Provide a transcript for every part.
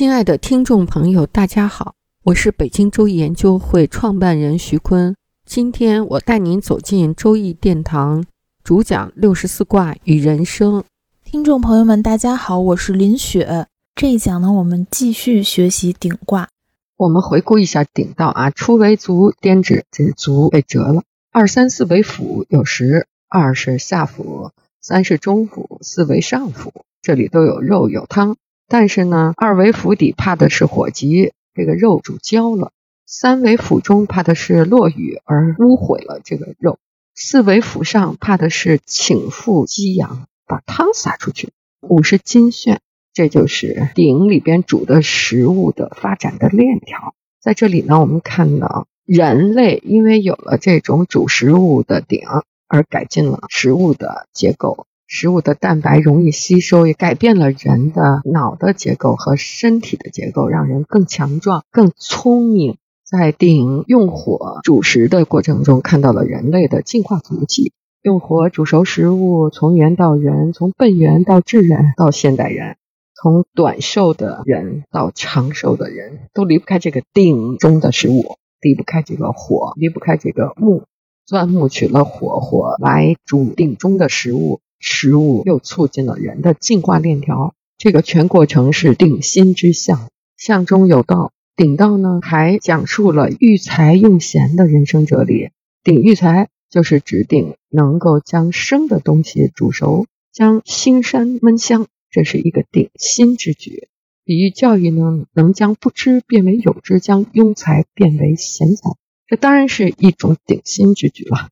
亲爱的听众朋友，大家好，我是北京周易研究会创办人徐坤。今天我带您走进周易殿堂，主讲六十四卦与人生。听众朋友们，大家好，我是林雪。这一讲呢，我们继续学习顶卦。我们回顾一下顶道啊，初为足，颠指这足被折了；二三四为府，有时二是下府，三是中府，四为上府，这里都有肉有汤。但是呢，二为釜底怕的是火急，这个肉煮焦了；三为釜中怕的是落雨而污毁了这个肉；四为釜上怕的是请覆激扬，把汤洒出去；五是金旋，这就是鼎里边煮的食物的发展的链条。在这里呢，我们看到人类因为有了这种煮食物的鼎，而改进了食物的结构。食物的蛋白容易吸收，也改变了人的脑的结构和身体的结构，让人更强壮、更聪明。在鼎用火煮食的过程中，看到了人类的进化足迹。用火煮熟食物，从猿到人，从笨猿到智人，到现代人，从短寿的人到长寿的人，都离不开这个鼎中的食物，离不开这个火，离不开这个木。钻木取了火，火来煮鼎中的食物。食物又促进了人的进化链条，这个全过程是鼎心之象，象中有道。鼎道呢，还讲述了育才用贤的人生哲理。鼎育才就是指鼎能够将生的东西煮熟，将腥膻焖香，这是一个鼎心之举。比喻教育呢，能将不知变为有知，将庸才变为贤才，这当然是一种鼎心之举了。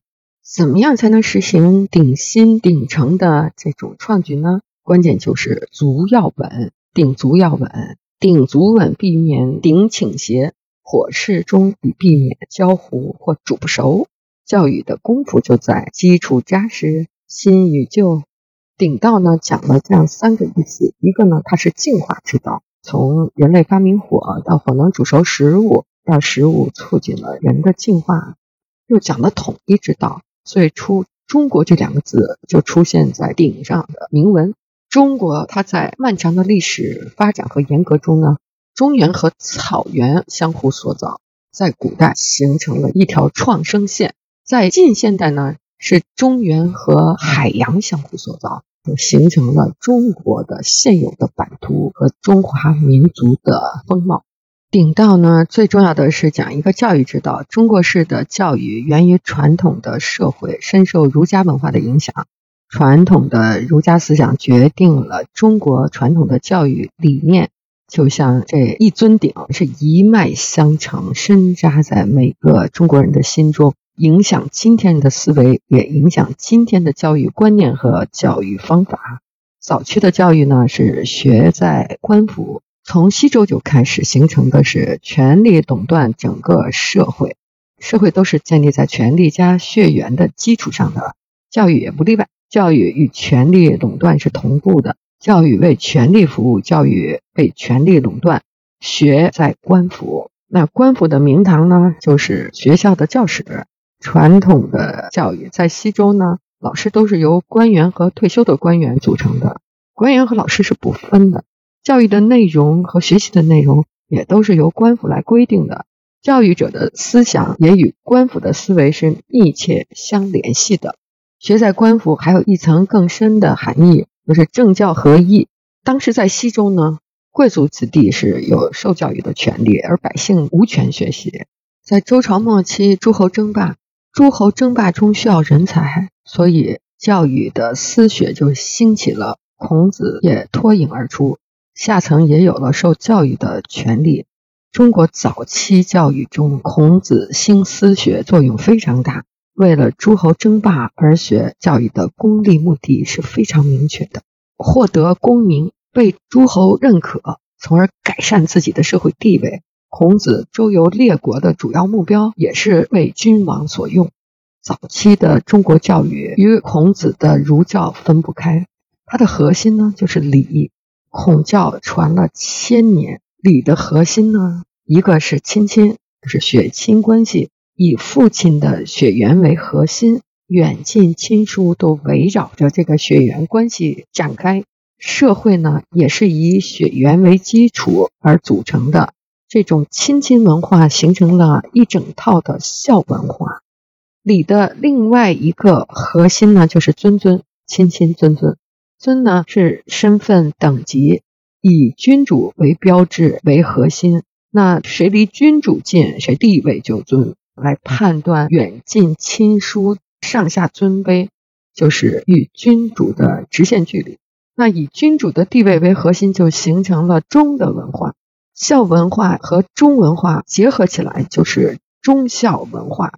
怎么样才能实行鼎新鼎成的这种创举呢？关键就是足要稳，鼎足要稳，鼎足稳，避免鼎倾斜；火势中以避免焦糊或煮不熟。教育的功夫就在基础扎实，新与旧。鼎道呢讲了这样三个意思：一个呢，它是进化之道，从人类发明火到火能煮熟食物，到食物促进了人的进化；又讲了统一之道。最初，中国这两个字就出现在电影上的铭文。中国它在漫长的历史发展和沿革中呢，中原和草原相互塑造，在古代形成了一条创生线；在近现代呢，是中原和海洋相互塑造，就形成了中国的现有的版图和中华民族的风貌。鼎道呢，最重要的是讲一个教育之道。中国式的教育源于传统的社会，深受儒家文化的影响。传统的儒家思想决定了中国传统的教育理念，就像这一尊鼎是一脉相承，深扎在每个中国人的心中，影响今天的思维，也影响今天的教育观念和教育方法。早期的教育呢，是学在官府。从西周就开始形成的是权力垄断整个社会，社会都是建立在权力加血缘的基础上的，教育也不例外。教育与权力垄断是同步的，教育为权力服务，教育被权力垄断。学在官府，那官府的名堂呢，就是学校的教室。传统的教育在西周呢，老师都是由官员和退休的官员组成的，官员和老师是不分的。教育的内容和学习的内容也都是由官府来规定的，教育者的思想也与官府的思维是密切相联系的。学在官府还有一层更深的含义，就是政教合一。当时在西周呢，贵族子弟是有受教育的权利，而百姓无权学习。在周朝末期，诸侯争霸，诸侯争霸中需要人才，所以教育的私学就兴起了，孔子也脱颖而出。下层也有了受教育的权利。中国早期教育中，孔子兴私学作用非常大。为了诸侯争霸而学教育的功利目的是非常明确的。获得功名，被诸侯认可，从而改善自己的社会地位。孔子周游列国的主要目标也是为君王所用。早期的中国教育与孔子的儒教分不开，它的核心呢就是礼。孔教传了千年，礼的核心呢，一个是亲亲，就是血亲关系，以父亲的血缘为核心，远近亲疏都围绕着这个血缘关系展开。社会呢，也是以血缘为基础而组成的。这种亲亲文化形成了一整套的孝文化。礼的另外一个核心呢，就是尊尊亲亲尊尊。尊呢是身份等级，以君主为标志为核心。那谁离君主近，谁地位就尊。来判断远近亲疏、上下尊卑，就是与君主的直线距离。那以君主的地位为核心，就形成了忠的文化。孝文化和忠文化结合起来，就是忠孝文化。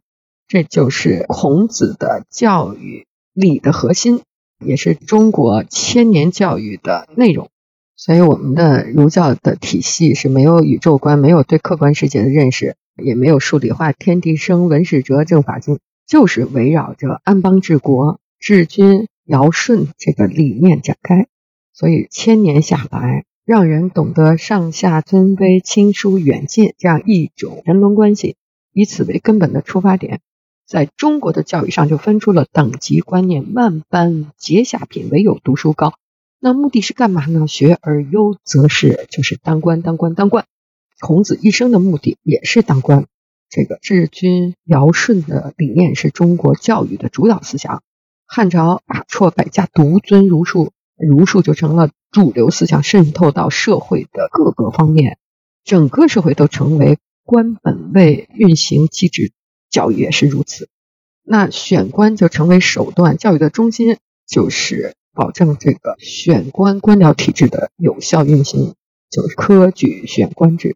这就是孔子的教育礼的核心，也是中国千年教育的内容。所以，我们的儒教的体系是没有宇宙观，没有对客观世界的认识，也没有数理化、天地生、文史哲、政法经，就是围绕着安邦治国、治君尧舜这个理念展开。所以，千年下来，让人懂得上下尊卑、亲疏远近这样一种人伦关系，以此为根本的出发点，在中国的教育上就分出了等级观念：万般皆下品，唯有读书高。那目的是干嘛呢？学而优则仕，就是当官、当官、当官。孔子一生的目的也是当官。这个治君尧舜的理念是中国教育的主导思想。汉朝百错百家，独尊儒术。儒术就成了主流思想，渗透到社会的各个方面，整个社会都成为官本位运行机制。教育也是如此，那选官就成为手段，教育的中心就是保证这个选官官僚体制的有效运行，就是科举选官制。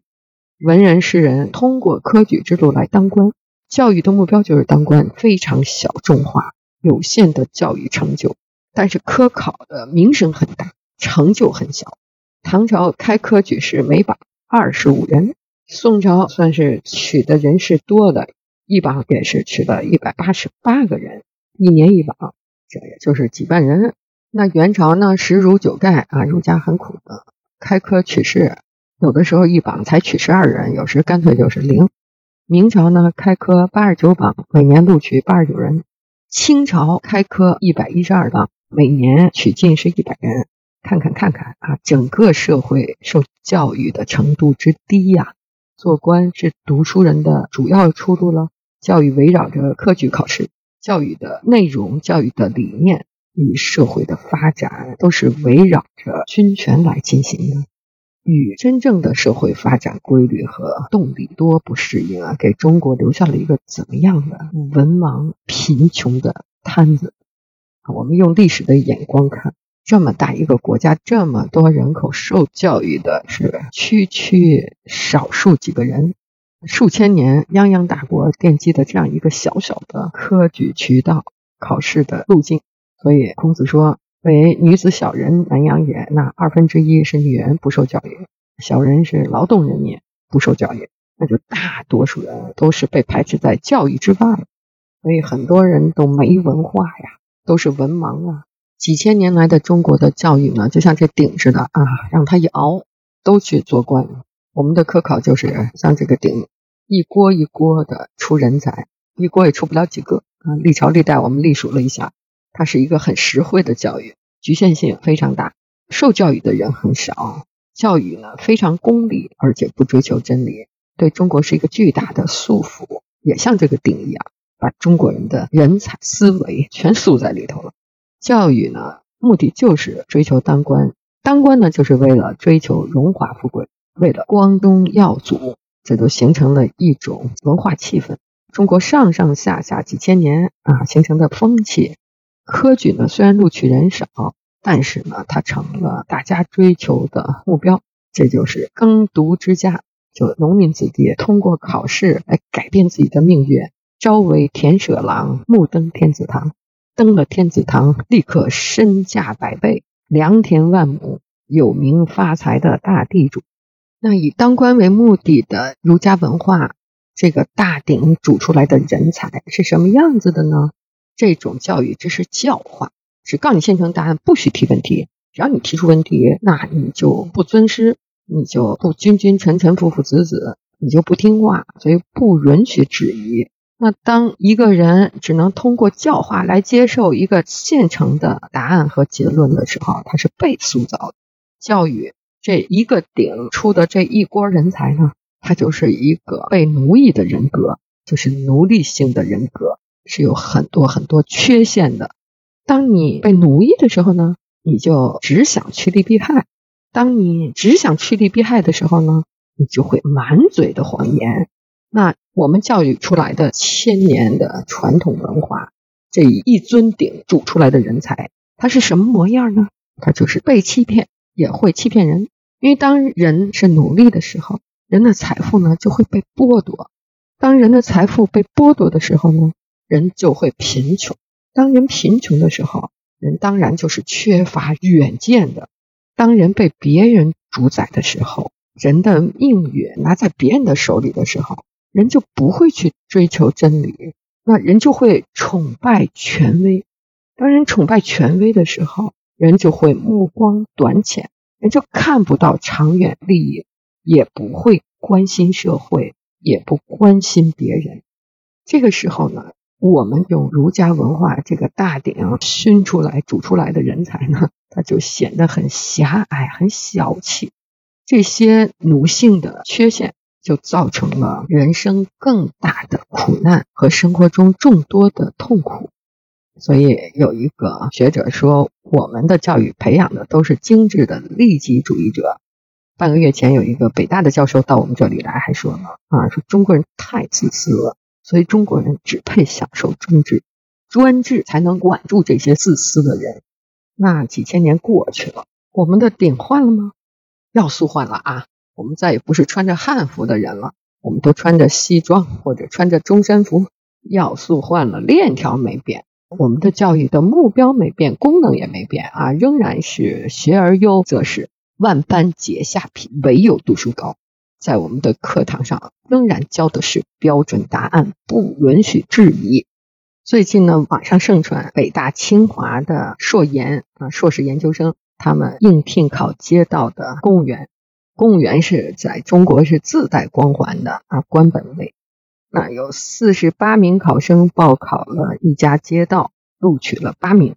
文人士人通过科举制度来当官，教育的目标就是当官，非常小众化，有限的教育成就。但是科考的名声很大，成就很小。唐朝开科举是每榜二十五人，宋朝算是取的人是多的，一榜也是取了一百八十八个人，一年一榜，这也就是几万人。那元朝呢，十儒九丐啊，儒家很苦的，开科取士，有的时候一榜才取十二人，有时干脆就是零。明朝呢，开科八十九榜，每年录取八十九人。清朝开科一百一十二榜。每年取进士一百人，看看看看啊，整个社会受教育的程度之低呀！做官是读书人的主要出路了。教育围绕着科举考试，教育的内容、教育的理念与社会的发展都是围绕着军权来进行的，与真正的社会发展规律和动力多不适应啊！给中国留下了一个怎么样的文盲贫穷的摊子？我们用历史的眼光看，这么大一个国家，这么多人口，受教育的是区区少数几个人，数千年泱泱大国奠基的这样一个小小的科举渠道考试的路径。所以孔子说：“为女子小人难养也。”那二分之一是女人不受教育，小人是劳动人民不受教育，那就大多数人都是被排斥在教育之外。所以很多人都没文化呀。都是文盲啊！几千年来的中国的教育呢，就像这鼎似的啊，让他一熬，都去做官。我们的科考就是像这个鼎，一锅一锅的出人才，一锅也出不了几个啊。历朝历代我们历数了一下，它是一个很实惠的教育，局限性非常大，受教育的人很少。教育呢非常功利，而且不追求真理，对中国是一个巨大的束缚，也像这个鼎一样。把中国人的人才思维全塑在里头了。教育呢，目的就是追求当官，当官呢，就是为了追求荣华富贵，为了光宗耀祖，这就形成了一种文化气氛。中国上上下下几千年啊形成的风气，科举呢虽然录取人少，但是呢，它成了大家追求的目标。这就是耕读之家，就农民子弟通过考试来改变自己的命运。朝为田舍郎，暮登天子堂。登了天子堂，立刻身价百倍，良田万亩、有名发财的大地主。那以当官为目的的儒家文化，这个大鼎煮出来的人才是什么样子的呢？这种教育只是教化，只告你现成答案，不许提问题。只要你提出问题，那你就不尊师，你就不君君臣臣父父子子，你就不听话，所以不允许质疑。那当一个人只能通过教化来接受一个现成的答案和结论的时候，他是被塑造的。教育这一个顶出的这一锅人才呢，他就是一个被奴役的人格，就是奴隶性的人格，是有很多很多缺陷的。当你被奴役的时候呢，你就只想趋利避害；当你只想趋利避害的时候呢，你就会满嘴的谎言。那我们教育出来的千年的传统文化，这一尊鼎煮出来的人才，他是什么模样呢？他就是被欺骗，也会欺骗人。因为当人是奴隶的时候，人的财富呢就会被剥夺；当人的财富被剥夺的时候呢，人就会贫穷。当人贫穷的时候，人当然就是缺乏远见的。当人被别人主宰的时候，人的命运拿在别人的手里的时候。人就不会去追求真理，那人就会崇拜权威。当人崇拜权威的时候，人就会目光短浅，人就看不到长远利益，也不会关心社会，也不关心别人。这个时候呢，我们用儒家文化这个大鼎熏出来、煮出来的人才呢，他就显得很狭隘、很小气。这些奴性的缺陷。就造成了人生更大的苦难和生活中众多的痛苦。所以有一个学者说，我们的教育培养的都是精致的利己主义者。半个月前，有一个北大的教授到我们这里来，还说呢啊，说中国人太自私了，所以中国人只配享受专制，专制才能管住这些自私的人。那几千年过去了，我们的顶换了吗？要素换了啊。我们再也不是穿着汉服的人了，我们都穿着西装或者穿着中山服。要素换了，链条没变，我们的教育的目标没变，功能也没变啊，仍然是学而优则仕，万般皆下品，唯有读书高。在我们的课堂上，仍然教的是标准答案，不允许质疑。最近呢，网上盛传北大、清华的硕研啊，硕士研究生，他们应聘考街道的公务员。公务员是在中国是自带光环的啊，官本位。那有四十八名考生报考了一家街道，录取了八名。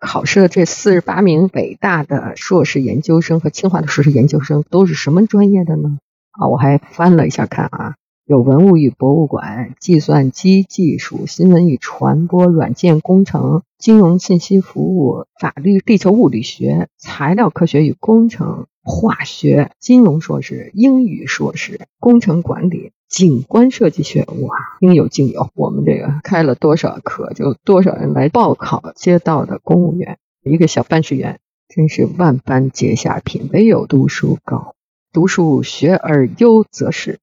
考试的这四十八名北大的硕士研究生和清华的硕士研究生都是什么专业的呢？啊，我还翻了一下看啊，有文物与博物馆、计算机技术、新闻与传播、软件工程、金融信息服务、法律、地球物理学、材料科学与工程。化学、金融硕士、英语硕士、工程管理、景观设计学，哇，应有尽有。我们这个开了多少课，就多少人来报考街道的公务员。一个小办事员，真是万般皆下品，唯有读书高。读书学而优则仕。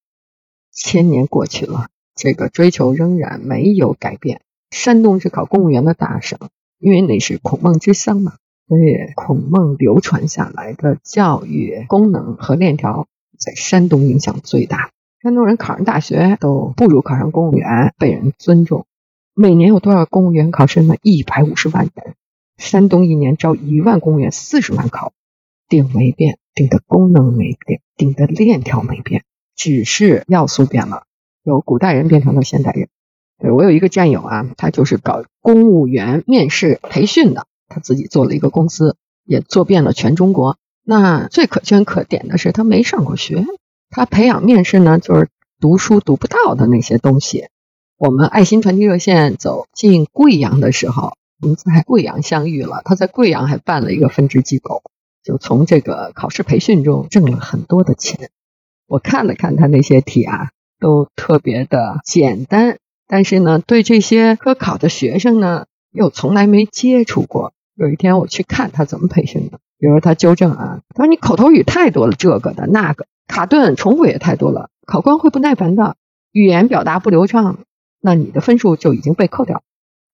千年过去了，这个追求仍然没有改变。山东是考公务员的大省，因为那是孔孟之乡嘛。所以，孔孟流传下来的教育功能和链条，在山东影响最大。山东人考上大学都不如考上公务员被人尊重。每年有多少公务员考生呢？一百五十万人。山东一年招一万公务员，四十万考。顶没变，顶的功能没变，顶的链条没变，只是要素变了，由古代人变成了现代人。对我有一个战友啊，他就是搞公务员面试培训的。他自己做了一个公司，也做遍了全中国。那最可圈可点的是，他没上过学，他培养面试呢，就是读书读不到的那些东西。我们爱心传递热线走进贵阳的时候，我们在贵阳相遇了。他在贵阳还办了一个分支机构，就从这个考试培训中挣了很多的钱。我看了看他那些题啊，都特别的简单，但是呢，对这些科考的学生呢，又从来没接触过。有一天我去看他怎么培训的，比如他纠正啊，他说你口头语太多了，这个的那个卡顿重复也太多了，考官会不耐烦的，语言表达不流畅，那你的分数就已经被扣掉。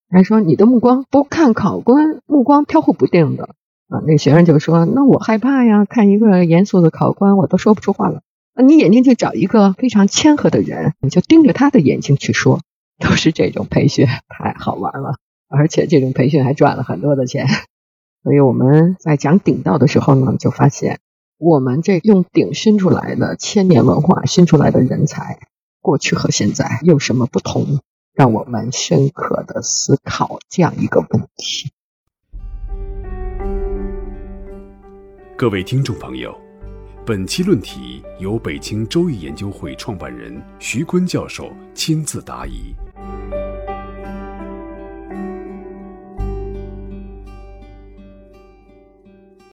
还说你的目光不看考官，目光飘忽不定的，啊，那学生就说：“那我害怕呀，看一个严肃的考官，我都说不出话了。那你眼睛就找一个非常谦和的人，你就盯着他的眼睛去说。都是这种培训，太好玩了，而且这种培训还赚了很多的钱。所以我们在讲顶道的时候呢，就发现我们这用鼎熏出来的千年文化熏出来的人才，过去和现在有什么不同？让我们深刻的思考这样一个问题。各位听众朋友，本期论题由北京周易研究会创办人徐坤教授亲自答疑。